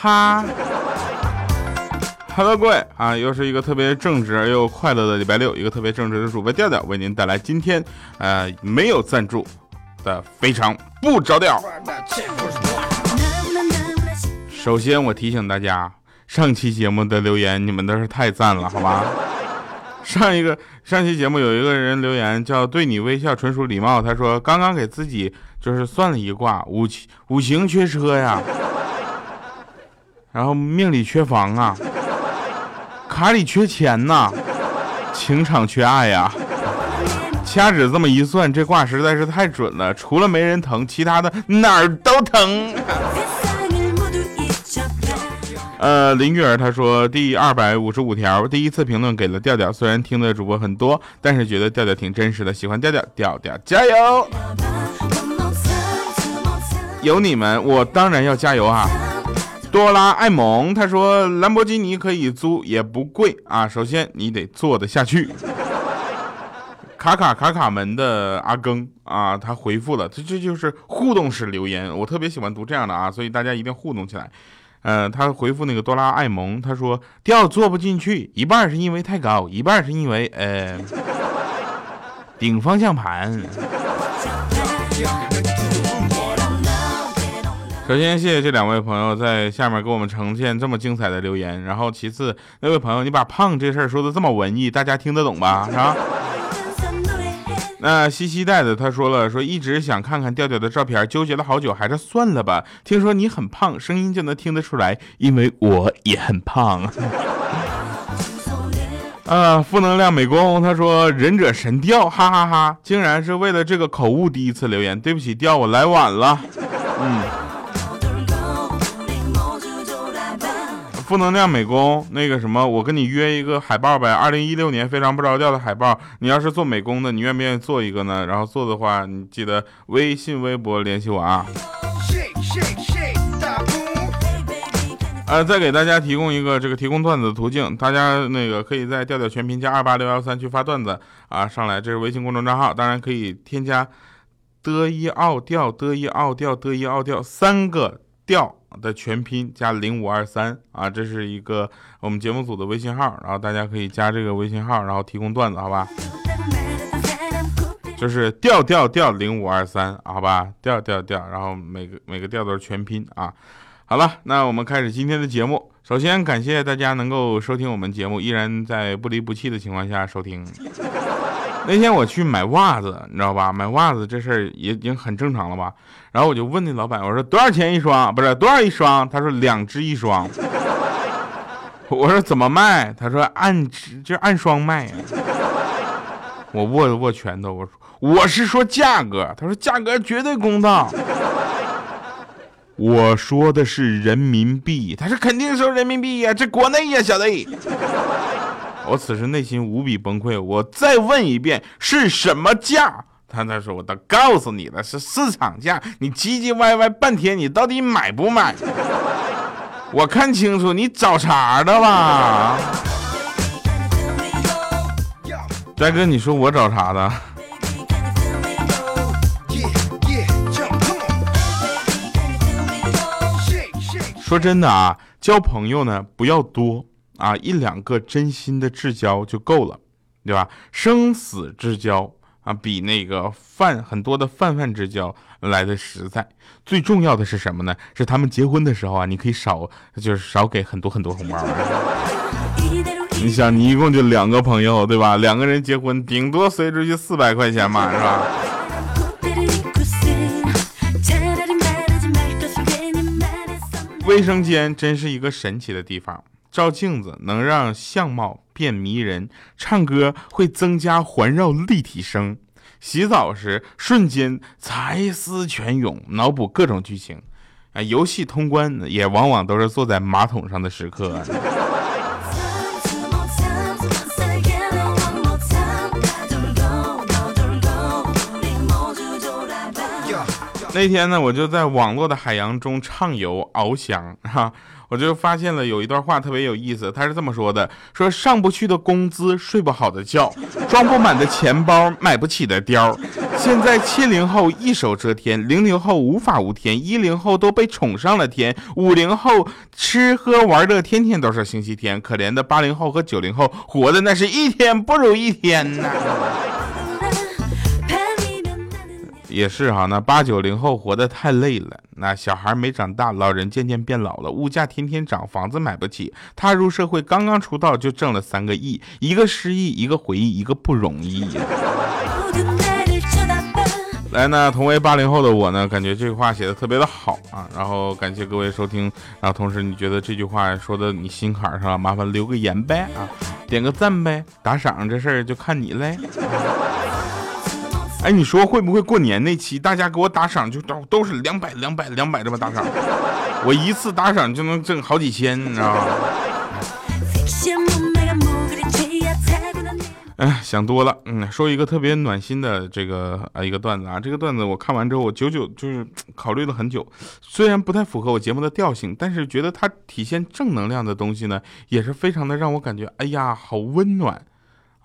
哈。Hello，各位啊，又是一个特别正直而又快乐的礼拜六，一个特别正直的主播调调为您带来今天呃没有赞助的非常不着调。首先我提醒大家，上期节目的留言你们都是太赞了，好吧？上一个上期节目有一个人留言叫对你微笑纯属礼貌，他说刚刚给自己就是算了一卦，五五行缺车呀，然后命里缺房啊。卡里缺钱呐，情场缺爱呀。掐指这么一算，这卦实在是太准了，除了没人疼，其他的哪儿都疼。呃，林玉儿她说第二百五十五条，第一次评论给了调调，虽然听的主播很多，但是觉得调调挺真实的，喜欢调调，调调加油！有你们，我当然要加油啊。多拉艾蒙他说兰博基尼可以租，也不贵啊。首先你得坐得下去。卡卡卡卡门的阿更啊，他回复了，这这就是互动式留言，我特别喜欢读这样的啊，所以大家一定互动起来。呃，他回复那个多拉艾蒙，他说调坐不进去，一半是因为太高，一半是因为呃顶方向盘。首先，谢谢这两位朋友在下面给我们呈现这么精彩的留言。然后，其次，那位朋友，你把胖这事儿说的这么文艺，大家听得懂吧？是吧？那西西带的他说了，说一直想看看调调的照片，纠结了好久，还是算了吧。听说你很胖，声音就能听得出来，因为我也很胖。啊，负能量美工他说忍者神调，哈哈哈，竟然是为了这个口误第一次留言，对不起调，我来晚了。嗯。负能量美工，那个什么，我跟你约一个海报呗。二零一六年非常不着调的海报，你要是做美工的，你愿不愿意做一个呢？然后做的话，你记得微信、微博联系我啊。呃，再给大家提供一个这个提供段子的途径，大家那个可以在调调全拼加二八六幺三去发段子啊上来，这是微信公众账号，当然可以添加的一奥调的一奥调的一奥调三个调。的全拼加零五二三啊，这是一个我们节目组的微信号，然后大家可以加这个微信号，然后提供段子，好吧？就是调调调零五二三，好吧？调调调，然后每个每个调都是全拼啊。好了，那我们开始今天的节目。首先感谢大家能够收听我们节目，依然在不离不弃的情况下收听。那天我去买袜子，你知道吧？买袜子这事儿也已经很正常了吧？然后我就问那老板，我说多少钱一双？不是多少一双？他说两只一双。我说怎么卖？他说按只就按双卖。我握了握拳头，我说我是说价格。他说价格绝对公道。我说的是人民币。他说肯定收人民币呀，这国内呀，小子。我此时内心无比崩溃，我再问一遍是什么价？他他说我都告诉你了，是市场价。你唧唧歪歪半天，你到底买不买？我看清楚，你找茬的吧？大哥，你说我找茬的？说真的啊，交朋友呢不要多。啊，一两个真心的至交就够了，对吧？生死之交啊，比那个泛很多的泛泛之交来的实在。最重要的是什么呢？是他们结婚的时候啊，你可以少，就是少给很多很多红包。你想，你一共就两个朋友，对吧？两个人结婚，顶多随出去四百块钱嘛，是吧？卫生间真是一个神奇的地方。照镜子能让相貌变迷人，唱歌会增加环绕立体声，洗澡时瞬间才思泉涌，脑补各种剧情，啊，游戏通关也往往都是坐在马桶上的时刻。那天呢，我就在网络的海洋中畅游翱翔哈。我就发现了有一段话特别有意思，他是这么说的：说上不去的工资，睡不好的觉，装不满的钱包，买不起的貂。现在七零后一手遮天，零零后无法无天，一零后都被宠上了天，五零后吃喝玩乐天天都是星期天，可怜的八零后和九零后活的那是一天不如一天呐。也是哈，那八九零后活得太累了。那小孩没长大，老人渐渐变老了，物价天天涨，房子买不起。踏入社会刚刚出道就挣了三个亿，一个失忆，一个回忆，一个不容易呀。来，那同为八零后的我呢，感觉这句话写的特别的好啊。然后感谢各位收听，然后同时你觉得这句话说的你心坎上了，麻烦留个言呗啊，点个赞呗，打赏这事儿就看你嘞。哎，你说会不会过年那期大家给我打赏就都都是两百两百两百这么打赏，我一次打赏就能挣好几千，你知道吗？哎，想多了，嗯，说一个特别暖心的这个啊一个段子啊，这个段子我看完之后，我久久就是考虑了很久，虽然不太符合我节目的调性，但是觉得它体现正能量的东西呢，也是非常的让我感觉，哎呀，好温暖。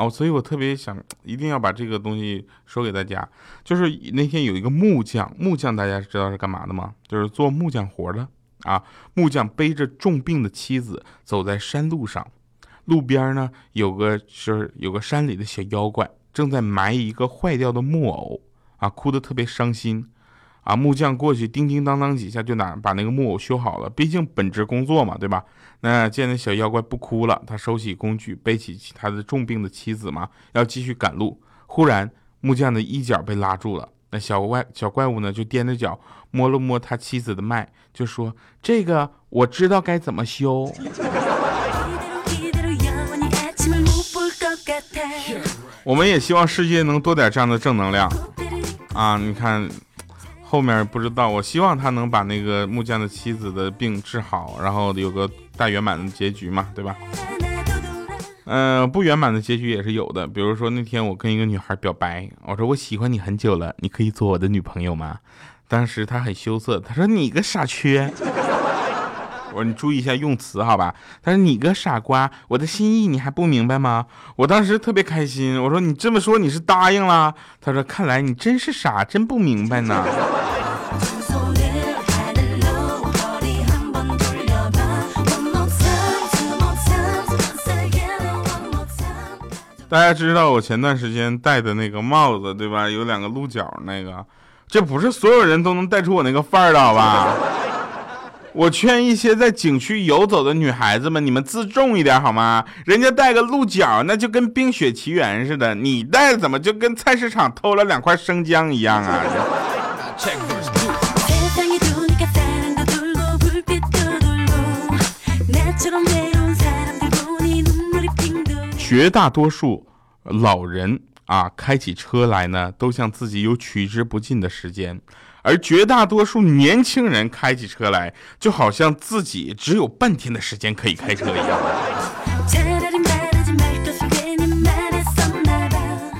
哦，所以我特别想一定要把这个东西说给大家，就是那天有一个木匠，木匠大家知道是干嘛的吗？就是做木匠活的啊。木匠背着重病的妻子走在山路上，路边呢有个就是有个山里的小妖怪正在埋一个坏掉的木偶啊，哭得特别伤心。啊！木匠过去叮叮当当几下就拿把那个木偶修好了，毕竟本职工作嘛，对吧？那见那小妖怪不哭了，他收起工具，背起他的重病的妻子嘛，要继续赶路。忽然，木匠的衣角被拉住了，那小怪小怪物呢就踮着脚摸了摸他妻子的脉，就说：“这个我知道该怎么修。”我们也希望世界能多点这样的正能量啊！你看。后面不知道，我希望他能把那个木匠的妻子的病治好，然后有个大圆满的结局嘛，对吧？嗯，不圆满的结局也是有的，比如说那天我跟一个女孩表白，我说我喜欢你很久了，你可以做我的女朋友吗？当时她很羞涩，她说你个傻缺。我说你注意一下用词，好吧？他说你个傻瓜，我的心意你还不明白吗？我当时特别开心，我说你这么说你是答应了？他说看来你真是傻，真不明白呢。大家知道我前段时间戴的那个帽子对吧？有两个鹿角那个，这不是所有人都能戴出我那个范儿的，好吧？我劝一些在景区游走的女孩子们，你们自重一点好吗？人家带个鹿角，那就跟《冰雪奇缘》似的，你带怎么就跟菜市场偷了两块生姜一样啊？绝大多数老人啊，开起车来呢，都像自己有取之不尽的时间。而绝大多数年轻人开起车来，就好像自己只有半天的时间可以开车一样。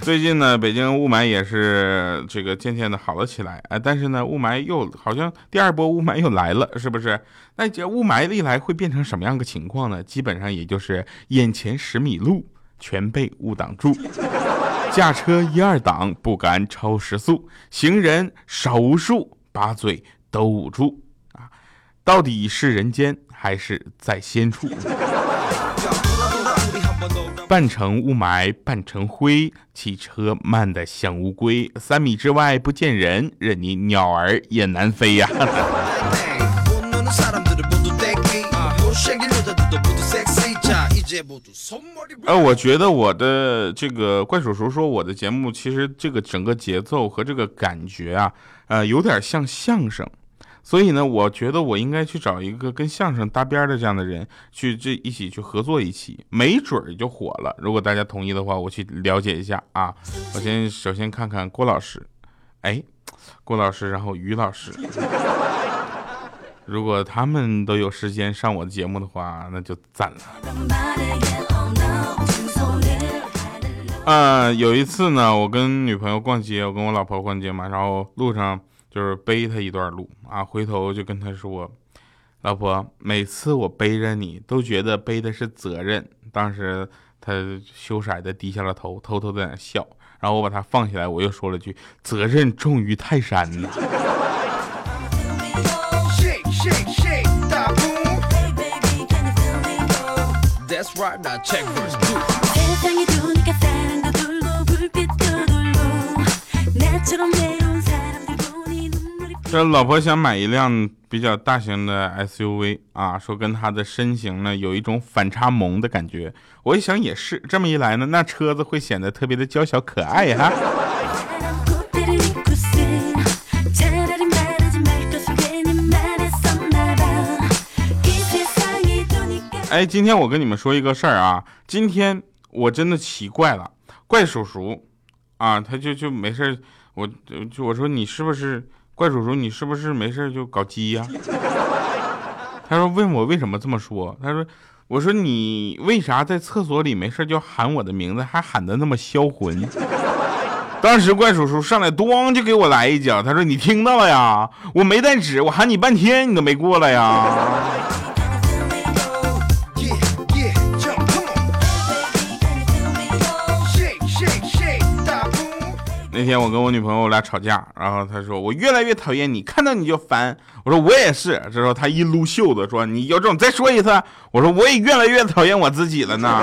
最近呢，北京雾霾也是这个渐渐的好了起来，哎，但是呢，雾霾又好像第二波雾霾又来了，是不是？那这雾霾一来会变成什么样的情况呢？基本上也就是眼前十米路全被雾挡住。驾车一二档不敢超时速，行人少无数，把嘴都捂住啊！到底是人间还是在仙处？半城雾霾半城灰，汽车慢得像乌龟，三米之外不见人，任你鸟儿也难飞呀！呃，我觉得我的这个怪叔叔说我的节目其实这个整个节奏和这个感觉啊，呃，有点像相声，所以呢，我觉得我应该去找一个跟相声搭边的这样的人去这一起去合作一起，没准儿就火了。如果大家同意的话，我去了解一下啊。我先首先看看郭老师，哎，郭老师，然后于老师。如果他们都有时间上我的节目的话，那就赞了。啊，有一次呢，我跟女朋友逛街，我跟我老婆逛街嘛，然后路上就就是背她一段路啊，回头就跟她说：“老婆，每次我背着你都觉得背的是责任。”当时她羞涩的低下了头，偷偷在那笑。然后我把她放下来，我又说了句：“责任重于泰山呐。”这老婆想买一辆比较大型的 SUV 啊，说跟她的身形呢有一种反差萌的感觉。我一想也是，这么一来呢，那车子会显得特别的娇小可爱哈。哎，今天我跟你们说一个事儿啊，今天我真的奇怪了，怪叔叔啊，他就就没事我就我说你是不是？怪叔叔，你是不是没事就搞基呀？他说问我为什么这么说。他说，我说你为啥在厕所里没事就喊我的名字，还喊的那么销魂？当时怪叔叔上来咣就给我来一脚。他说你听到了呀？我没带纸，我喊你半天你都没过来呀。那天我跟我女朋友我俩吵架，然后她说我越来越讨厌你，看到你就烦。我说我也是。这时候她一撸袖子说你有种再说一次。我说我也越来越讨厌我自己了呢。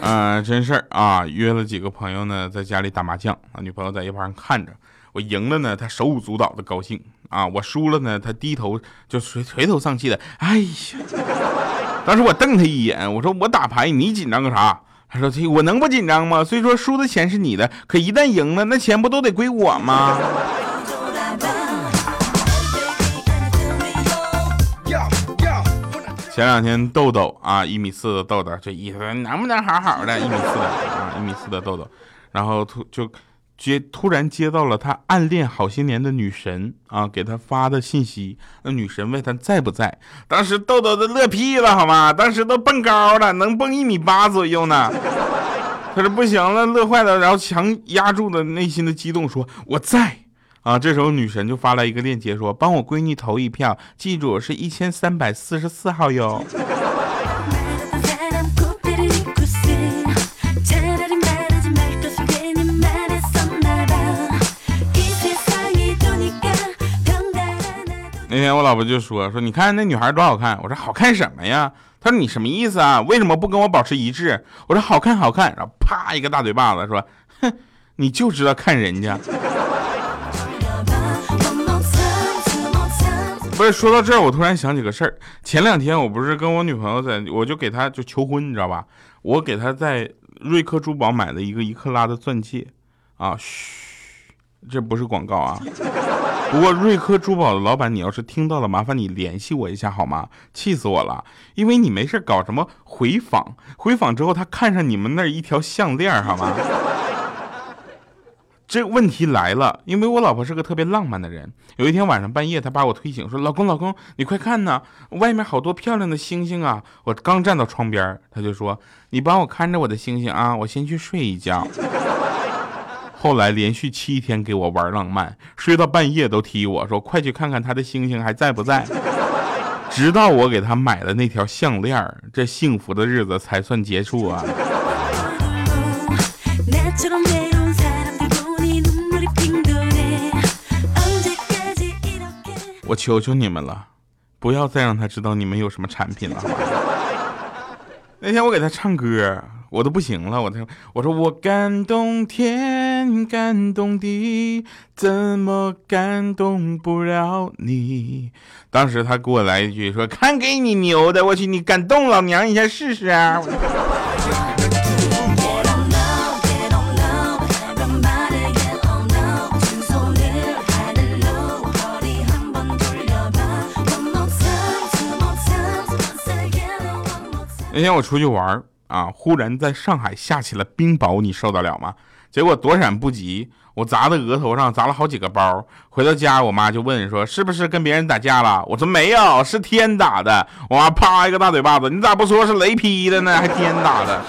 嗯，真事儿啊，约了几个朋友呢，在家里打麻将，啊女朋友在一旁看着。我赢了呢，她手舞足蹈的高兴啊！我输了呢，他低头就垂垂头丧气的。哎呀！当时我瞪他一眼，我说我打牌，你紧张个啥？他说这我能不紧张吗？虽说输的钱是你的，可一旦赢了，那钱不都得归我吗？前两天豆豆啊，一米四的豆豆，这意思能不能好好的？一米四的啊，一米四的豆豆，然后突就。接突然接到了他暗恋好些年的女神啊给他发的信息，那女神问他在不在，当时豆豆都乐屁了，好吗？当时都蹦高了，能蹦一米八左右呢。他说不行了，乐坏了，然后强压住了内心的激动，说我在啊。这时候女神就发来一个链接，说帮我闺女投一票，记住是一千三百四十四号哟。我老婆就说说，你看那女孩多好看。我说好看什么呀？她说你什么意思啊？为什么不跟我保持一致？我说好看好看。然后啪一个大嘴巴子说，哼，你就知道看人家。不是说到这儿，我突然想起个事儿。前两天我不是跟我女朋友在，我就给她就求婚，你知道吧？我给她在瑞克珠宝买了一个一克拉的钻戒啊，嘘，这不是广告啊。不过瑞科珠宝的老板，你要是听到了，麻烦你联系我一下好吗？气死我了！因为你没事搞什么回访，回访之后他看上你们那一条项链，好吗？这问题来了，因为我老婆是个特别浪漫的人。有一天晚上半夜，她把我推醒，说：“老公，老公，你快看呐，外面好多漂亮的星星啊！”我刚站到窗边，她就说：“你帮我看着我的星星啊，我先去睡一觉。”后来连续七天给我玩浪漫，睡到半夜都踢我说：“快去看看他的星星还在不在。”直到我给他买了那条项链，这幸福的日子才算结束啊！我求求你们了，不要再让他知道你们有什么产品了。那天我给他唱歌。我都不行了，我他我说我感动天感动的，怎么感动不了你？当时他给我来一句说看给你牛的，我去你感动老娘一下试试啊！那天我出去玩啊！忽然在上海下起了冰雹，你受得了吗？结果躲闪不及，我砸的额头上砸了好几个包。回到家，我妈就问说：“是不是跟别人打架了？”我说：“没有，是天打的。”我妈啪一个大嘴巴子：“你咋不说是雷劈的呢？还天打的？”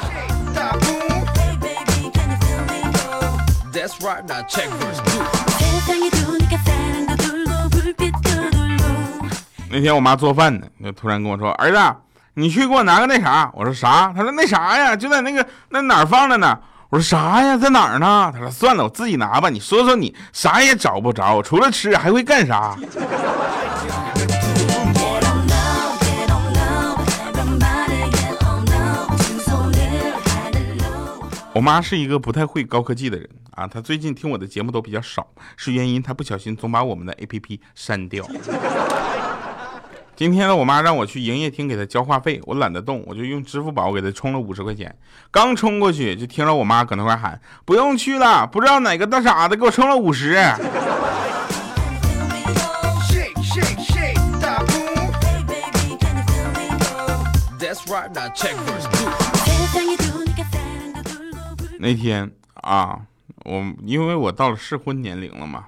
那天我妈做饭呢，就突然跟我说：“儿子，你去给我拿个那啥。”我说：“啥？”她说：“那啥呀，就在那个那哪儿放着呢。”我说：“啥呀，在哪儿呢？”他说：“算了，我自己拿吧。你说说，你啥也找不着，除了吃还会干啥？”我妈是一个不太会高科技的人啊，她最近听我的节目都比较少，是原因她不小心总把我们的 APP 删掉。今天呢，我妈让我去营业厅给她交话费，我懒得动，我就用支付宝给她充了五十块钱。刚充过去，就听着我妈搁那块喊：“不用去了，不知道哪个大傻子给我充了五十。”那天啊，我因为我到了适婚年龄了嘛。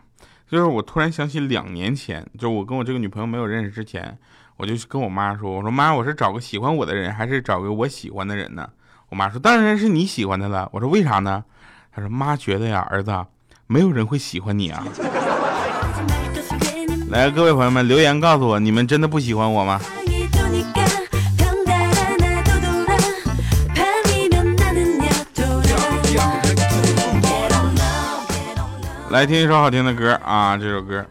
就是我突然想起两年前，就我跟我这个女朋友没有认识之前，我就跟我妈说：“我说妈，我是找个喜欢我的人，还是找个我喜欢的人呢？”我妈说：“当然是你喜欢的了。”我说：“为啥呢？”她说：“妈觉得呀，儿子，没有人会喜欢你啊。”来，各位朋友们留言告诉我，你们真的不喜欢我吗？来听一首好听的歌啊！这首歌。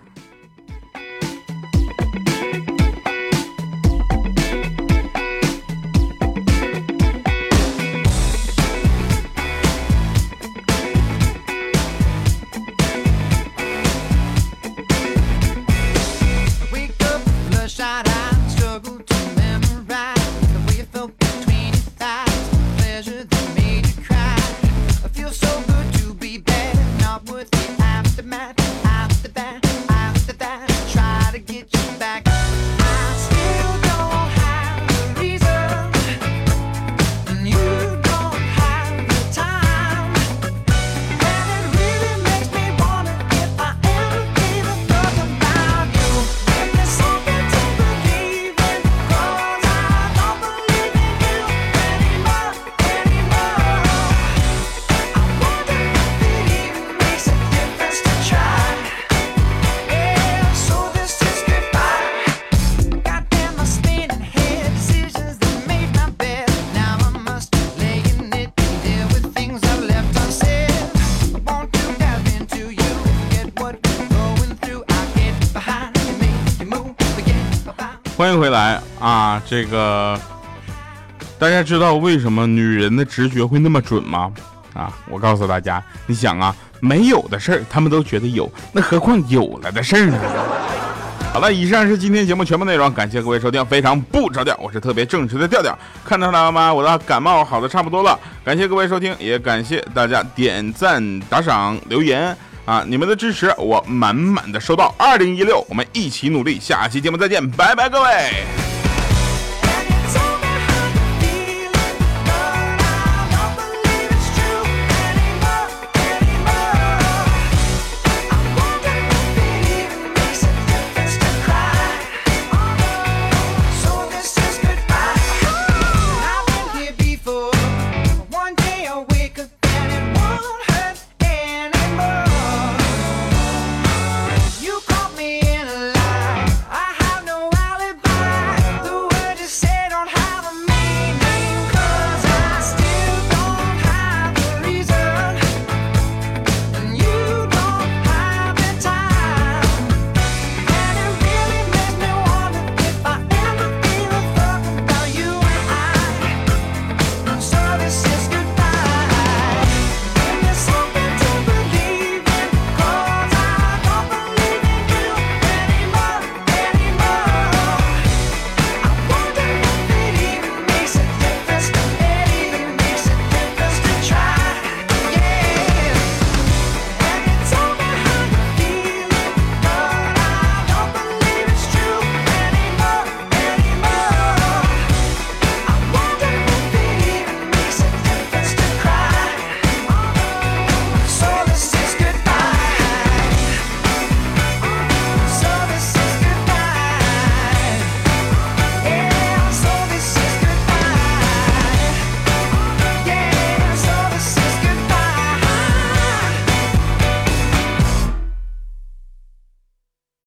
欢迎回来啊！这个大家知道为什么女人的直觉会那么准吗？啊，我告诉大家，你想啊，没有的事儿他们都觉得有，那何况有了的事儿呢？好了，以上是今天节目全部内容，感谢各位收听，非常不着调，我是特别正直的调调，看到了吗？我的感冒好的差不多了，感谢各位收听，也感谢大家点赞、打赏、留言。啊！你们的支持我满满的收到。二零一六，我们一起努力。下期节目再见，拜拜，各位。